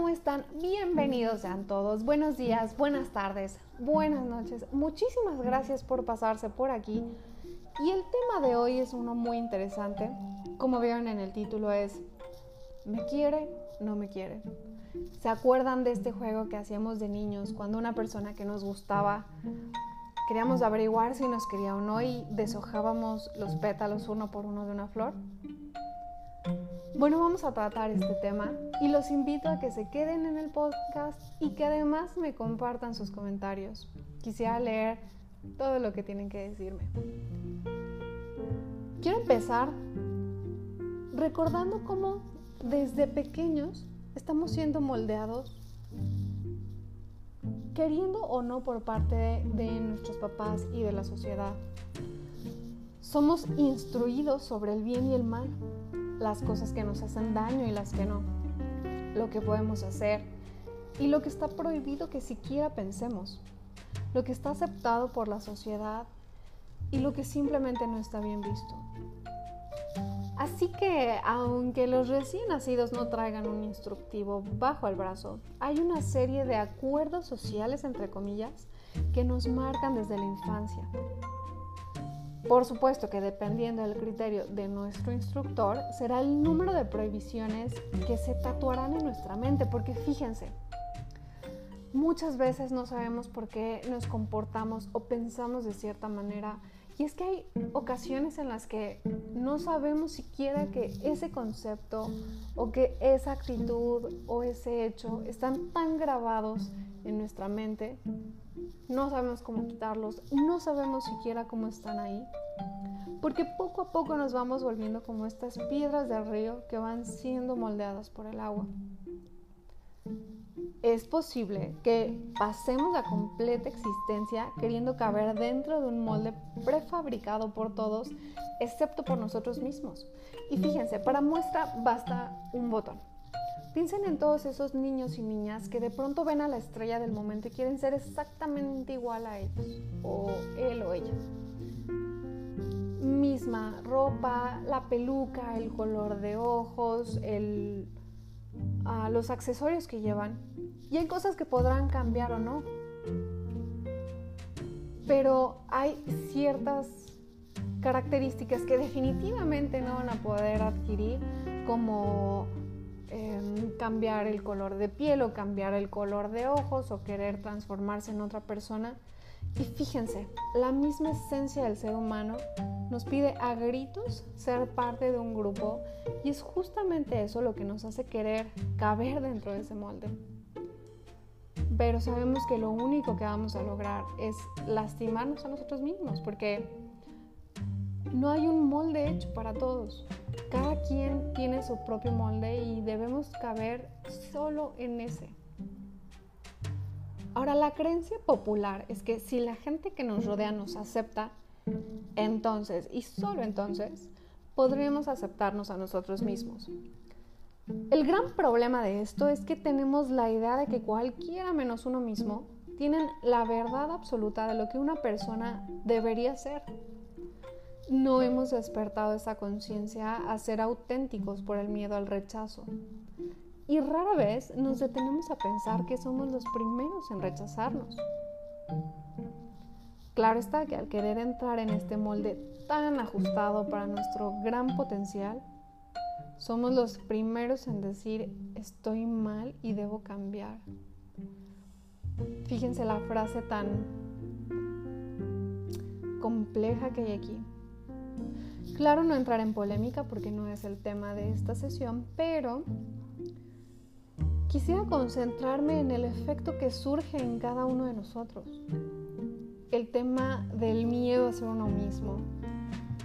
¿cómo están? Bienvenidos sean todos. Buenos días, buenas tardes, buenas noches. Muchísimas gracias por pasarse por aquí. Y el tema de hoy es uno muy interesante. Como vieron en el título es ¿Me quiere? ¿No me quiere? ¿Se acuerdan de este juego que hacíamos de niños cuando una persona que nos gustaba queríamos averiguar si nos quería o no y deshojábamos los pétalos uno por uno de una flor? Bueno, vamos a tratar este tema y los invito a que se queden en el podcast y que además me compartan sus comentarios. Quisiera leer todo lo que tienen que decirme. Quiero empezar recordando cómo desde pequeños estamos siendo moldeados, queriendo o no por parte de, nuestros papás y de la sociedad. Somos instruidos sobre el bien y el mal las cosas que nos hacen daño y las que no, lo que podemos hacer y lo que está prohibido que siquiera pensemos, lo que está aceptado por la sociedad y lo que simplemente no está bien visto. Así que, aunque los recién nacidos no traigan un instructivo bajo el brazo, hay una serie de acuerdos sociales, entre comillas, que nos marcan desde la infancia por supuesto que dependiendo del criterio de nuestro instructor, será el número de prohibiciones que se tatuarán en nuestra mente, porque fíjense, muchas veces no sabemos por qué nos comportamos o pensamos de cierta manera. Y es que hay ocasiones en las que no sabemos siquiera que ese concepto o que esa actitud o ese hecho están tan grabados en nuestra mente no sabemos cómo quitarlos, no sabemos siquiera cómo están ahí, porque poco a poco nos vamos volviendo como estas piedras del río que van siendo moldeadas por el agua. Es posible que pasemos la completa existencia queriendo caber dentro de un molde prefabricado por todos, excepto por nosotros mismos. Y fíjense, para muestra basta un botón. Piensen en todos esos niños y niñas que de pronto ven a la estrella del momento y quieren ser exactamente igual a ellos, o él o ella. Misma ropa, la peluca, el color de ojos, el, ah, los accesorios que llevan. Y hay cosas que podrán cambiar o no. Pero hay ciertas características que definitivamente no van a poder adquirir como Em, cambiar el color de piel o cambiar el color de ojos o querer transformarse en otra persona. Y fíjense, la misma esencia del ser humano nos pide a gritos ser parte de un grupo y es justamente eso lo que nos hace querer caber dentro de ese molde. Pero sabemos que lo único que vamos a lograr es lastimarnos a nosotros mismos porque no hay un molde hecho para todos. Cada quien tiene su propio molde y debemos caber solo en ese. Ahora, la creencia popular es que si la gente que nos rodea nos acepta, entonces, y solo entonces, podremos aceptarnos a nosotros mismos. El gran problema de esto es que tenemos la idea de que cualquiera menos uno mismo tienen la verdad absoluta de lo que una persona debería ser no hemos despertado esa conciencia a ser auténticos por el miedo al rechazo. Y rara vez nos detenemos a pensar que somos los primeros en rechazarnos. Claro está que al querer entrar en este molde tan ajustado para nuestro gran potencial, somos los primeros en decir estoy mal y debo cambiar. Fíjense la frase tan compleja que hay aquí. Claro, no entrar en polémica porque no es el tema de esta sesión, pero quisiera concentrarme en el efecto que surge en cada uno de nosotros. El tema del miedo a ser uno mismo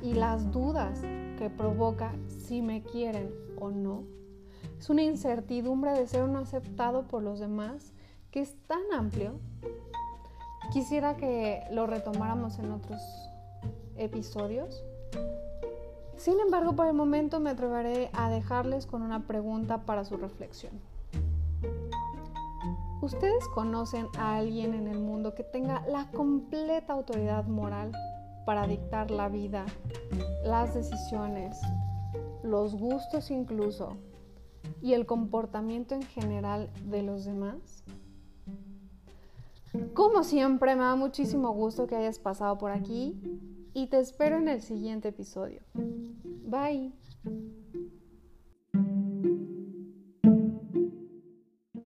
y las dudas que provoca si me quieren o no. Es una incertidumbre de ser uno aceptado por los demás que es tan amplio. Quisiera que lo retomáramos en otros episodios sin embargo, por el momento me atreveré a dejarles con una pregunta para su reflexión. ¿Ustedes conocen a alguien en el mundo que tenga la completa autoridad moral para dictar la vida, las decisiones, los gustos incluso y el comportamiento en general de los demás? Como siempre, me da muchísimo gusto que hayas pasado por aquí y te espero en el siguiente episodio. Bye.